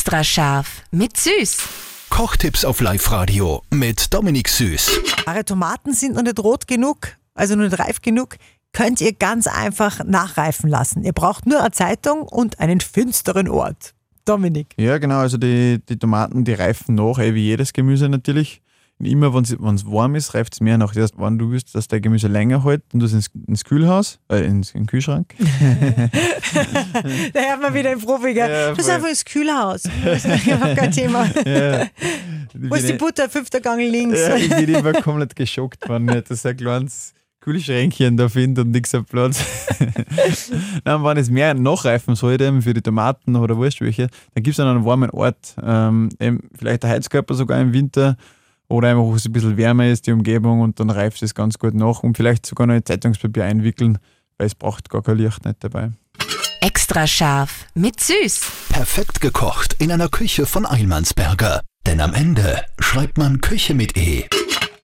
Extra scharf mit Süß. Kochtipps auf Live-Radio mit Dominik Süß. Eure Tomaten sind noch nicht rot genug, also noch nicht reif genug. Könnt ihr ganz einfach nachreifen lassen. Ihr braucht nur eine Zeitung und einen finsteren Ort. Dominik. Ja, genau. Also die, die Tomaten, die reifen nach, eh wie jedes Gemüse natürlich. Und immer, wenn es warm ist, reift es mehr nach. Heißt, wenn du willst, dass dein Gemüse länger hält, tust du ins, ins Kühlhaus, äh, ins, in den Kühlschrank. da hört man wieder den Profi, gell? Ja, voll. einfach ins Kühlhaus. Das ist überhaupt kein Thema. Ja. Wo ist die Butter? Fünfter Gang links. Ja, ich bin immer komplett geschockt, wenn ich das ein kleines Kühlschränkchen da finde und nichts am Platz. Dann, wenn es mehr nachreifen sollte, für die Tomaten oder Wurst welche, dann gibt es einen warmen Ort. Ähm, vielleicht der Heizkörper sogar im Winter oder einfach, wo es ein bisschen wärmer ist, die Umgebung, und dann reift es ganz gut nach und vielleicht sogar noch in Zeitungspapier einwickeln, weil es braucht gar kein Licht nicht dabei. Extra scharf mit Süß. Perfekt gekocht in einer Küche von Eilmannsberger. Denn am Ende schreibt man Küche mit E.